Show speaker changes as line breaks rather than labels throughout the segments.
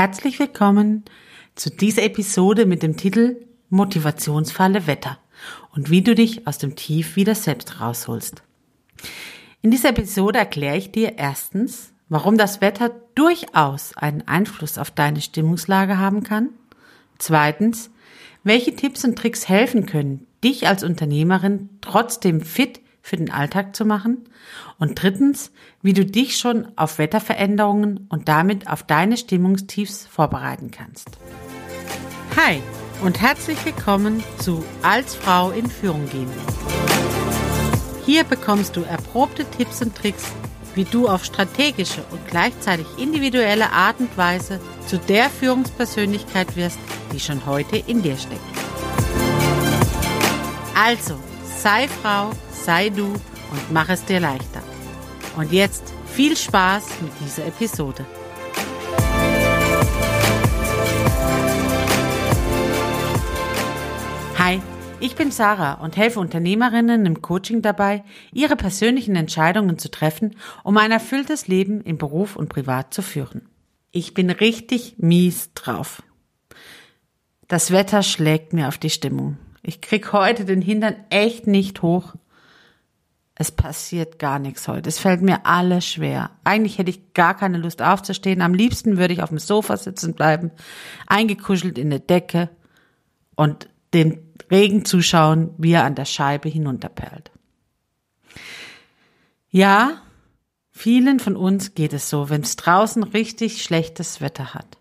Herzlich willkommen zu dieser Episode mit dem Titel Motivationsfalle Wetter und wie du dich aus dem Tief wieder selbst rausholst. In dieser Episode erkläre ich dir erstens, warum das Wetter durchaus einen Einfluss auf deine Stimmungslage haben kann. Zweitens, welche Tipps und Tricks helfen können, dich als Unternehmerin trotzdem fit für den Alltag zu machen. Und drittens, wie du dich schon auf Wetterveränderungen und damit auf deine Stimmungstiefs vorbereiten kannst. Hi und herzlich willkommen zu Als Frau in Führung gehen. Hier bekommst du erprobte Tipps und Tricks, wie du auf strategische und gleichzeitig individuelle Art und Weise zu der Führungspersönlichkeit wirst, die schon heute in dir steckt. Also, sei Frau, sei du und mach es dir leichter. Und jetzt viel Spaß mit dieser Episode. Hi, ich bin Sarah und helfe Unternehmerinnen im Coaching dabei, ihre persönlichen Entscheidungen zu treffen, um ein erfülltes Leben im Beruf und privat zu führen. Ich bin richtig mies drauf. Das Wetter schlägt mir auf die Stimmung. Ich krieg heute den Hintern echt nicht hoch es passiert gar nichts heute. Es fällt mir alles schwer. Eigentlich hätte ich gar keine Lust aufzustehen. Am liebsten würde ich auf dem Sofa sitzen bleiben, eingekuschelt in der Decke und dem Regen zuschauen, wie er an der Scheibe hinunterperlt. Ja, vielen von uns geht es so, wenn es draußen richtig schlechtes Wetter hat.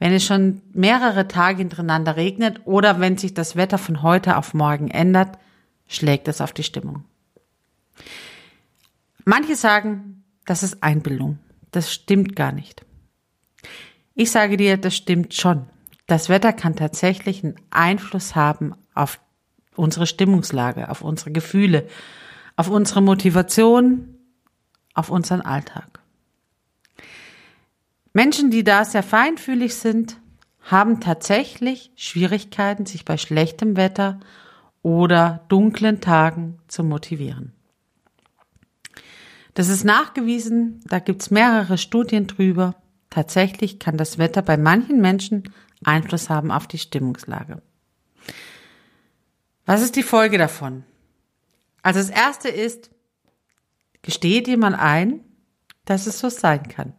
Wenn es schon mehrere Tage hintereinander regnet oder wenn sich das Wetter von heute auf morgen ändert, schlägt es auf die Stimmung. Manche sagen, das ist Einbildung. Das stimmt gar nicht. Ich sage dir, das stimmt schon. Das Wetter kann tatsächlich einen Einfluss haben auf unsere Stimmungslage, auf unsere Gefühle, auf unsere Motivation, auf unseren Alltag. Menschen, die da sehr feinfühlig sind, haben tatsächlich Schwierigkeiten, sich bei schlechtem Wetter oder dunklen Tagen zu motivieren. Das ist nachgewiesen, da gibt's mehrere Studien drüber. Tatsächlich kann das Wetter bei manchen Menschen Einfluss haben auf die Stimmungslage. Was ist die Folge davon? Also das erste ist, gestehe dir mal ein, dass es so sein kann.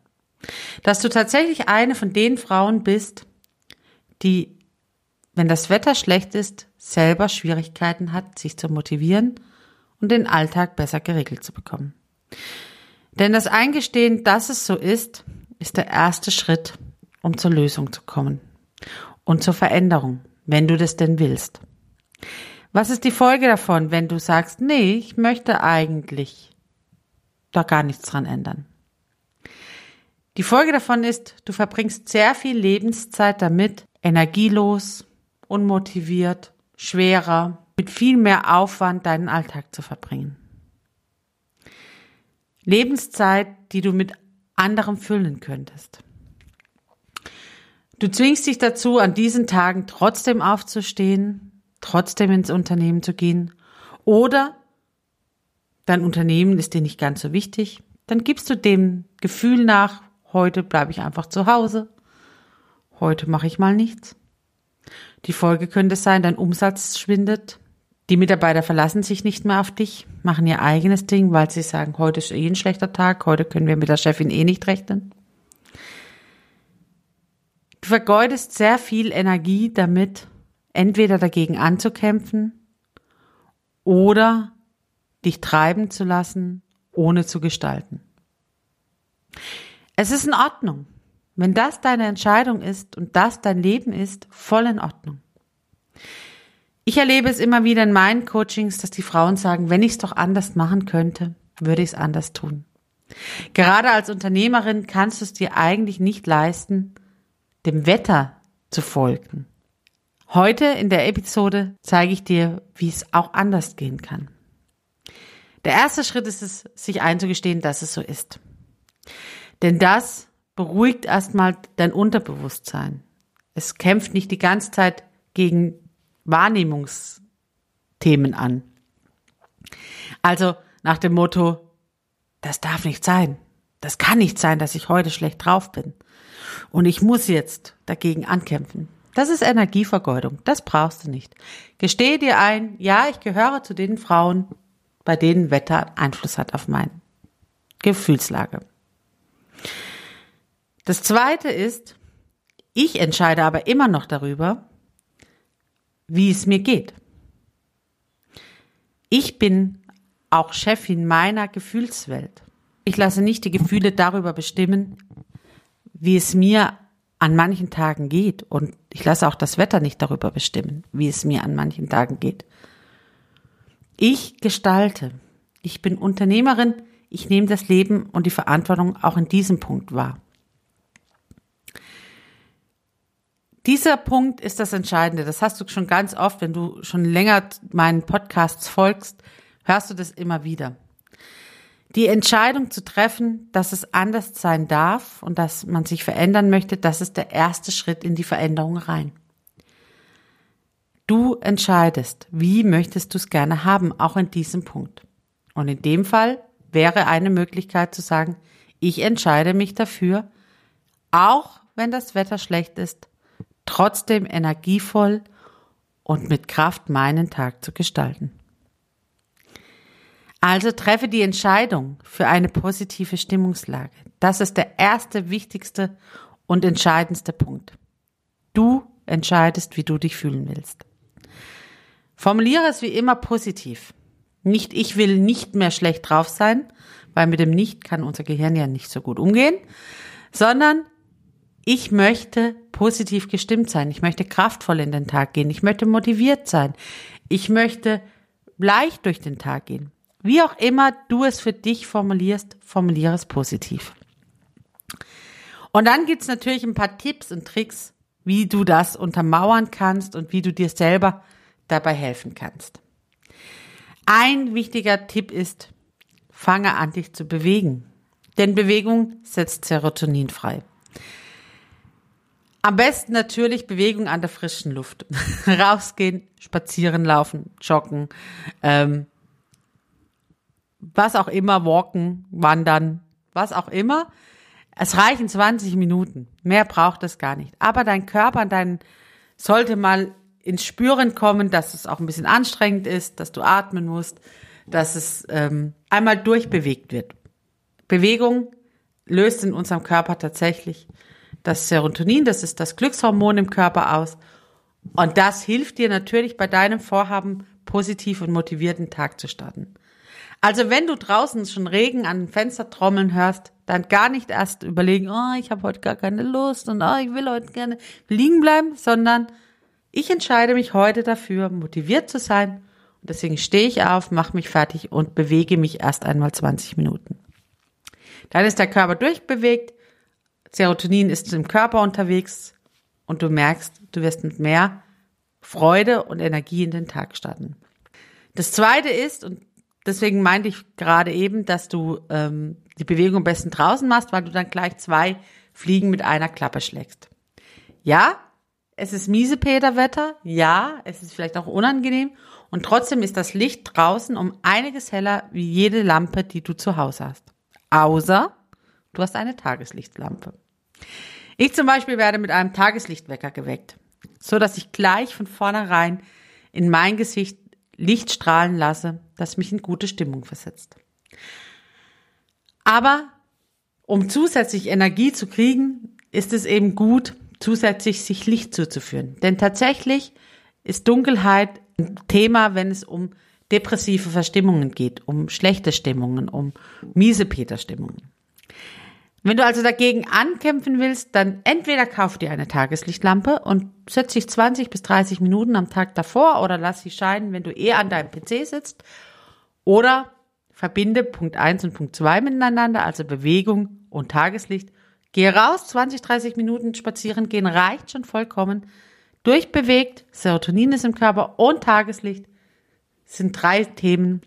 Dass du tatsächlich eine von den Frauen bist, die, wenn das Wetter schlecht ist, selber Schwierigkeiten hat, sich zu motivieren und den Alltag besser geregelt zu bekommen. Denn das Eingestehen, dass es so ist, ist der erste Schritt, um zur Lösung zu kommen und zur Veränderung, wenn du das denn willst. Was ist die Folge davon, wenn du sagst, nee, ich möchte eigentlich da gar nichts dran ändern? Die Folge davon ist, du verbringst sehr viel Lebenszeit damit, energielos, unmotiviert, schwerer, mit viel mehr Aufwand deinen Alltag zu verbringen. Lebenszeit, die du mit anderem füllen könntest. Du zwingst dich dazu, an diesen Tagen trotzdem aufzustehen, trotzdem ins Unternehmen zu gehen oder dein Unternehmen ist dir nicht ganz so wichtig, dann gibst du dem Gefühl nach, heute bleibe ich einfach zu Hause, heute mache ich mal nichts. Die Folge könnte sein, dein Umsatz schwindet, die Mitarbeiter verlassen sich nicht mehr auf dich, machen ihr eigenes Ding, weil sie sagen, heute ist eh ein schlechter Tag, heute können wir mit der Chefin eh nicht rechnen. Du vergeudest sehr viel Energie damit, entweder dagegen anzukämpfen oder dich treiben zu lassen, ohne zu gestalten. Es ist in Ordnung. Wenn das deine Entscheidung ist und das dein Leben ist, voll in Ordnung. Ich erlebe es immer wieder in meinen Coachings, dass die Frauen sagen, wenn ich es doch anders machen könnte, würde ich es anders tun. Gerade als Unternehmerin kannst du es dir eigentlich nicht leisten, dem Wetter zu folgen. Heute in der Episode zeige ich dir, wie es auch anders gehen kann. Der erste Schritt ist es, sich einzugestehen, dass es so ist. Denn das beruhigt erstmal dein Unterbewusstsein. Es kämpft nicht die ganze Zeit gegen Wahrnehmungsthemen an. Also nach dem Motto, das darf nicht sein. Das kann nicht sein, dass ich heute schlecht drauf bin. und ich muss jetzt dagegen ankämpfen. Das ist Energievergeudung. Das brauchst du nicht. Gestehe dir ein, ja, ich gehöre zu den Frauen, bei denen Wetter Einfluss hat auf meine Gefühlslage. Das zweite ist, ich entscheide aber immer noch darüber, wie es mir geht. Ich bin auch Chefin meiner Gefühlswelt. Ich lasse nicht die Gefühle darüber bestimmen, wie es mir an manchen Tagen geht. Und ich lasse auch das Wetter nicht darüber bestimmen, wie es mir an manchen Tagen geht. Ich gestalte. Ich bin Unternehmerin. Ich nehme das Leben und die Verantwortung auch in diesem Punkt wahr. Dieser Punkt ist das Entscheidende. Das hast du schon ganz oft, wenn du schon länger meinen Podcasts folgst, hörst du das immer wieder. Die Entscheidung zu treffen, dass es anders sein darf und dass man sich verändern möchte, das ist der erste Schritt in die Veränderung rein. Du entscheidest, wie möchtest du es gerne haben, auch in diesem Punkt. Und in dem Fall wäre eine Möglichkeit zu sagen, ich entscheide mich dafür, auch wenn das Wetter schlecht ist, trotzdem energievoll und mit Kraft meinen Tag zu gestalten. Also treffe die Entscheidung für eine positive Stimmungslage. Das ist der erste, wichtigste und entscheidendste Punkt. Du entscheidest, wie du dich fühlen willst. Formuliere es wie immer positiv. Nicht ich will nicht mehr schlecht drauf sein, weil mit dem Nicht kann unser Gehirn ja nicht so gut umgehen, sondern ich möchte positiv gestimmt sein. Ich möchte kraftvoll in den Tag gehen. Ich möchte motiviert sein. Ich möchte leicht durch den Tag gehen. Wie auch immer du es für dich formulierst, formuliere es positiv. Und dann gibt's natürlich ein paar Tipps und Tricks, wie du das untermauern kannst und wie du dir selber dabei helfen kannst. Ein wichtiger Tipp ist, fange an, dich zu bewegen. Denn Bewegung setzt Serotonin frei. Am besten natürlich Bewegung an der frischen Luft. Rausgehen, spazieren, laufen, joggen, ähm, was auch immer, walken, wandern, was auch immer. Es reichen 20 Minuten. Mehr braucht es gar nicht. Aber dein Körper, dein sollte mal ins Spüren kommen, dass es auch ein bisschen anstrengend ist, dass du atmen musst, dass es ähm, einmal durchbewegt wird. Bewegung löst in unserem Körper tatsächlich das Serotonin, das ist das Glückshormon im Körper aus. Und das hilft dir natürlich bei deinem Vorhaben, positiv und motivierten Tag zu starten. Also wenn du draußen schon Regen an den Fenster trommeln hörst, dann gar nicht erst überlegen, oh, ich habe heute gar keine Lust und oh, ich will heute gerne liegen bleiben, sondern ich entscheide mich heute dafür, motiviert zu sein. Und deswegen stehe ich auf, mache mich fertig und bewege mich erst einmal 20 Minuten. Dann ist der Körper durchbewegt, Serotonin ist im Körper unterwegs und du merkst, du wirst mit mehr Freude und Energie in den Tag starten. Das zweite ist, und deswegen meinte ich gerade eben, dass du ähm, die Bewegung am besten draußen machst, weil du dann gleich zwei Fliegen mit einer Klappe schlägst. Ja, es ist miese Peterwetter, ja, es ist vielleicht auch unangenehm und trotzdem ist das Licht draußen um einiges heller wie jede Lampe, die du zu Hause hast. Außer du hast eine Tageslichtlampe. Ich zum Beispiel werde mit einem Tageslichtwecker geweckt, so dass ich gleich von vornherein in mein Gesicht Licht strahlen lasse, das mich in gute Stimmung versetzt. Aber um zusätzlich Energie zu kriegen, ist es eben gut, zusätzlich sich Licht zuzuführen. Denn tatsächlich ist Dunkelheit ein Thema, wenn es um depressive Verstimmungen geht, um schlechte Stimmungen, um miese Peter-Stimmungen. Wenn du also dagegen ankämpfen willst, dann entweder kauf dir eine Tageslichtlampe und setz dich 20 bis 30 Minuten am Tag davor oder lass sie scheinen, wenn du eher an deinem PC sitzt. Oder verbinde Punkt 1 und Punkt 2 miteinander, also Bewegung und Tageslicht. Geh raus, 20, 30 Minuten spazieren gehen reicht schon vollkommen. Durchbewegt, Serotonin ist im Körper und Tageslicht sind drei Themen,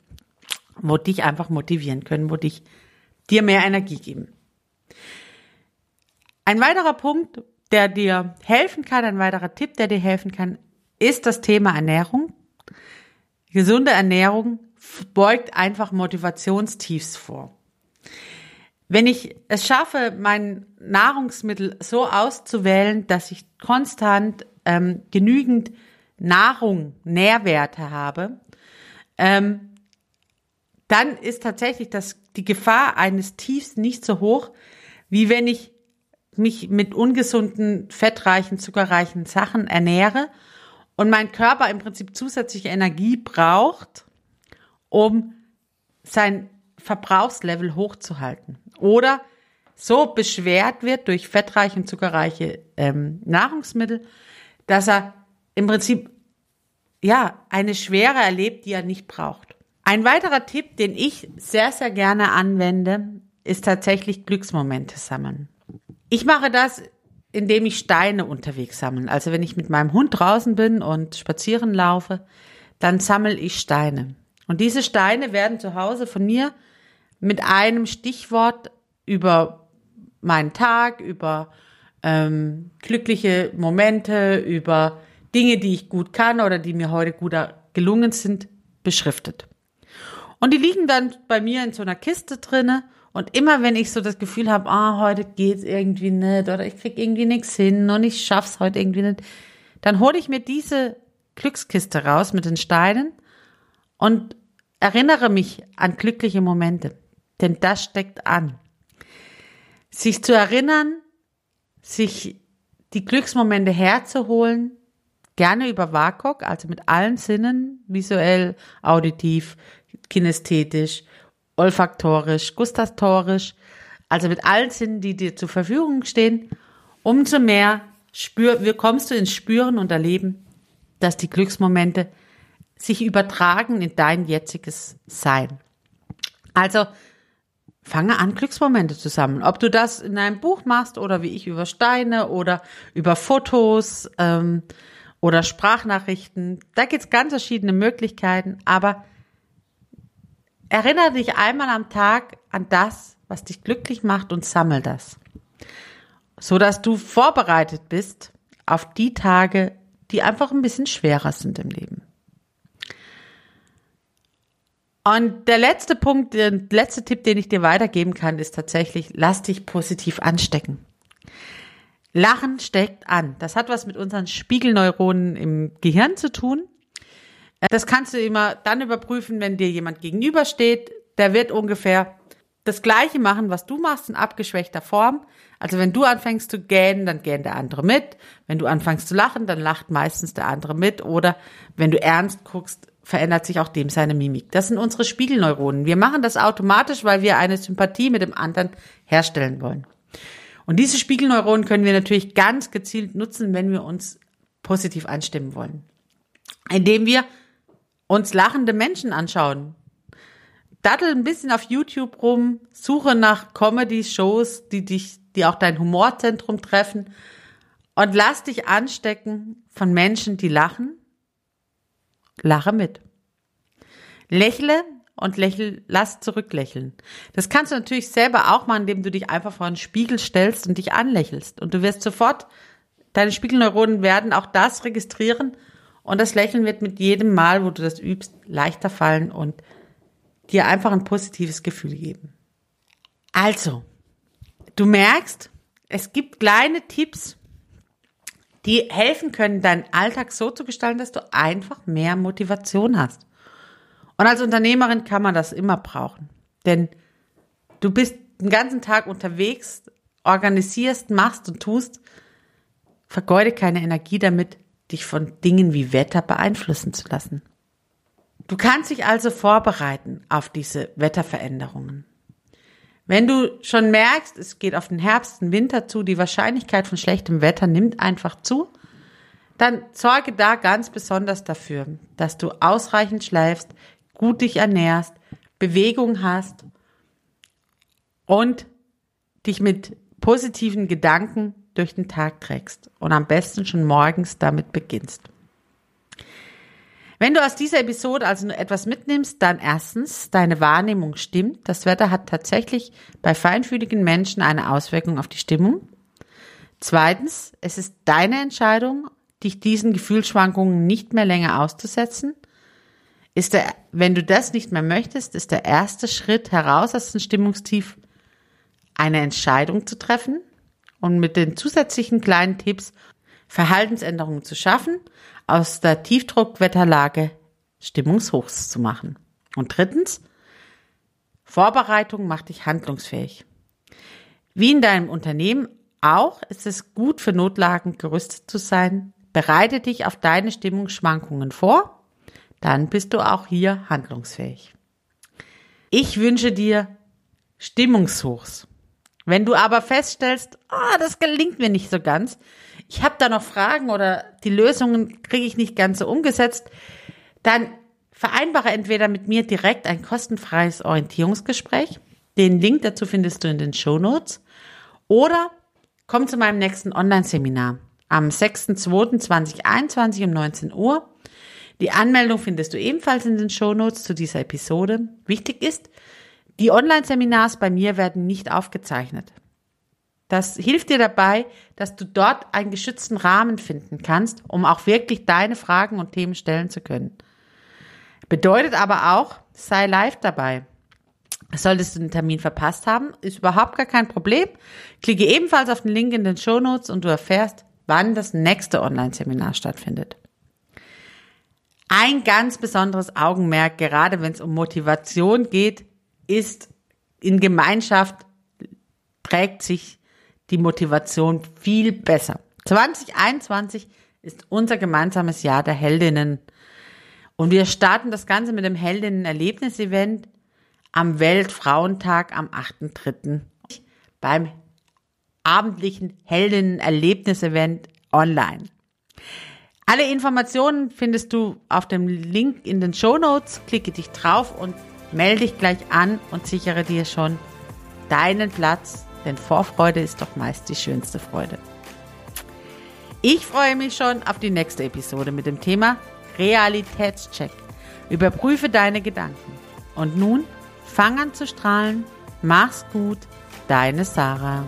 wo dich einfach motivieren können, wo dich dir mehr Energie geben. Ein weiterer Punkt, der dir helfen kann, ein weiterer Tipp, der dir helfen kann, ist das Thema Ernährung. Gesunde Ernährung beugt einfach Motivationstiefs vor. Wenn ich es schaffe, mein Nahrungsmittel so auszuwählen, dass ich konstant ähm, genügend Nahrung, Nährwerte habe, ähm, dann ist tatsächlich das, die Gefahr eines Tiefs nicht so hoch, wie wenn ich mich mit ungesunden, fettreichen, zuckerreichen Sachen ernähre und mein Körper im Prinzip zusätzliche Energie braucht, um sein Verbrauchslevel hochzuhalten. Oder so beschwert wird durch fettreiche und zuckerreiche ähm, Nahrungsmittel, dass er im Prinzip ja eine Schwere erlebt, die er nicht braucht. Ein weiterer Tipp, den ich sehr, sehr gerne anwende, ist tatsächlich Glücksmomente sammeln. Ich mache das, indem ich Steine unterwegs sammle. Also wenn ich mit meinem Hund draußen bin und spazieren laufe, dann sammle ich Steine. Und diese Steine werden zu Hause von mir mit einem Stichwort über meinen Tag, über ähm, glückliche Momente, über Dinge, die ich gut kann oder die mir heute gut gelungen sind, beschriftet. Und die liegen dann bei mir in so einer Kiste drinne und immer wenn ich so das Gefühl habe, ah, heute geht's irgendwie nicht oder ich krieg irgendwie nichts hin und ich schaff's heute irgendwie nicht, dann hole ich mir diese Glückskiste raus mit den Steinen und erinnere mich an glückliche Momente, denn das steckt an. Sich zu erinnern, sich die Glücksmomente herzuholen, gerne über WAKOK, also mit allen Sinnen, visuell, auditiv, kinästhetisch, olfaktorisch, gustatorisch, also mit allen Sinnen, die dir zur Verfügung stehen, umso mehr spür, kommst du ins Spüren und Erleben, dass die Glücksmomente sich übertragen in dein jetziges Sein. Also fange an, Glücksmomente zu sammeln. Ob du das in einem Buch machst oder wie ich über Steine oder über Fotos ähm, oder Sprachnachrichten, da gibt's ganz verschiedene Möglichkeiten, aber Erinnere dich einmal am Tag an das, was dich glücklich macht und sammel das, so dass du vorbereitet bist auf die Tage, die einfach ein bisschen schwerer sind im Leben. Und der letzte Punkt, der letzte Tipp, den ich dir weitergeben kann, ist tatsächlich, lass dich positiv anstecken. Lachen steckt an. Das hat was mit unseren Spiegelneuronen im Gehirn zu tun. Das kannst du immer dann überprüfen, wenn dir jemand gegenübersteht. Der wird ungefähr das Gleiche machen, was du machst, in abgeschwächter Form. Also wenn du anfängst zu gähnen, dann gähnt der andere mit. Wenn du anfängst zu lachen, dann lacht meistens der andere mit. Oder wenn du ernst guckst, verändert sich auch dem seine Mimik. Das sind unsere Spiegelneuronen. Wir machen das automatisch, weil wir eine Sympathie mit dem anderen herstellen wollen. Und diese Spiegelneuronen können wir natürlich ganz gezielt nutzen, wenn wir uns positiv anstimmen wollen. Indem wir uns lachende Menschen anschauen. Dattel ein bisschen auf YouTube rum, suche nach Comedy-Shows, die dich, die auch dein Humorzentrum treffen und lass dich anstecken von Menschen, die lachen. Lache mit. Lächle und lächel, lass zurücklächeln. Das kannst du natürlich selber auch machen, indem du dich einfach vor einen Spiegel stellst und dich anlächelst. Und du wirst sofort, deine Spiegelneuronen werden auch das registrieren und das Lächeln wird mit jedem Mal, wo du das übst, leichter fallen und dir einfach ein positives Gefühl geben. Also, du merkst, es gibt kleine Tipps, die helfen können, deinen Alltag so zu gestalten, dass du einfach mehr Motivation hast. Und als Unternehmerin kann man das immer brauchen. Denn du bist den ganzen Tag unterwegs, organisierst, machst und tust. Vergeude keine Energie damit, dich von Dingen wie Wetter beeinflussen zu lassen. Du kannst dich also vorbereiten auf diese Wetterveränderungen. Wenn du schon merkst, es geht auf den Herbst und Winter zu, die Wahrscheinlichkeit von schlechtem Wetter nimmt einfach zu, dann sorge da ganz besonders dafür, dass du ausreichend schläfst, gut dich ernährst, Bewegung hast und dich mit positiven Gedanken durch den Tag trägst und am besten schon morgens damit beginnst. Wenn du aus dieser Episode also nur etwas mitnimmst, dann erstens, deine Wahrnehmung stimmt. Das Wetter hat tatsächlich bei feinfühligen Menschen eine Auswirkung auf die Stimmung. Zweitens, es ist deine Entscheidung, dich diesen Gefühlsschwankungen nicht mehr länger auszusetzen. Ist der, wenn du das nicht mehr möchtest, ist der erste Schritt heraus aus dem Stimmungstief eine Entscheidung zu treffen und mit den zusätzlichen kleinen Tipps Verhaltensänderungen zu schaffen, aus der Tiefdruckwetterlage Stimmungshochs zu machen. Und drittens, Vorbereitung macht dich handlungsfähig. Wie in deinem Unternehmen auch ist es gut für Notlagen gerüstet zu sein. Bereite dich auf deine Stimmungsschwankungen vor, dann bist du auch hier handlungsfähig. Ich wünsche dir Stimmungshochs. Wenn du aber feststellst, oh, das gelingt mir nicht so ganz, ich habe da noch Fragen oder die Lösungen kriege ich nicht ganz so umgesetzt, dann vereinbare entweder mit mir direkt ein kostenfreies Orientierungsgespräch. Den Link dazu findest du in den Show Notes. Oder komm zu meinem nächsten Online-Seminar am 6.2.2021 um 19 Uhr. Die Anmeldung findest du ebenfalls in den Show Notes zu dieser Episode. Wichtig ist, die Online-Seminars bei mir werden nicht aufgezeichnet. Das hilft dir dabei, dass du dort einen geschützten Rahmen finden kannst, um auch wirklich deine Fragen und Themen stellen zu können. Bedeutet aber auch, sei live dabei. Solltest du den Termin verpasst haben, ist überhaupt gar kein Problem. Klicke ebenfalls auf den Link in den Show Notes und du erfährst, wann das nächste Online-Seminar stattfindet. Ein ganz besonderes Augenmerk, gerade wenn es um Motivation geht, ist in Gemeinschaft trägt sich die Motivation viel besser. 2021 ist unser gemeinsames Jahr der Heldinnen. Und wir starten das Ganze mit dem Heldinnen-Erlebnis-Event am Weltfrauentag am 8.3. beim abendlichen Heldinnen-Erlebnis-Event online. Alle Informationen findest du auf dem Link in den Show Notes. Klicke dich drauf und melde dich gleich an und sichere dir schon deinen Platz denn Vorfreude ist doch meist die schönste Freude. Ich freue mich schon auf die nächste Episode mit dem Thema Realitätscheck. Überprüfe deine Gedanken. Und nun fang an zu strahlen. Mach's gut, deine Sarah.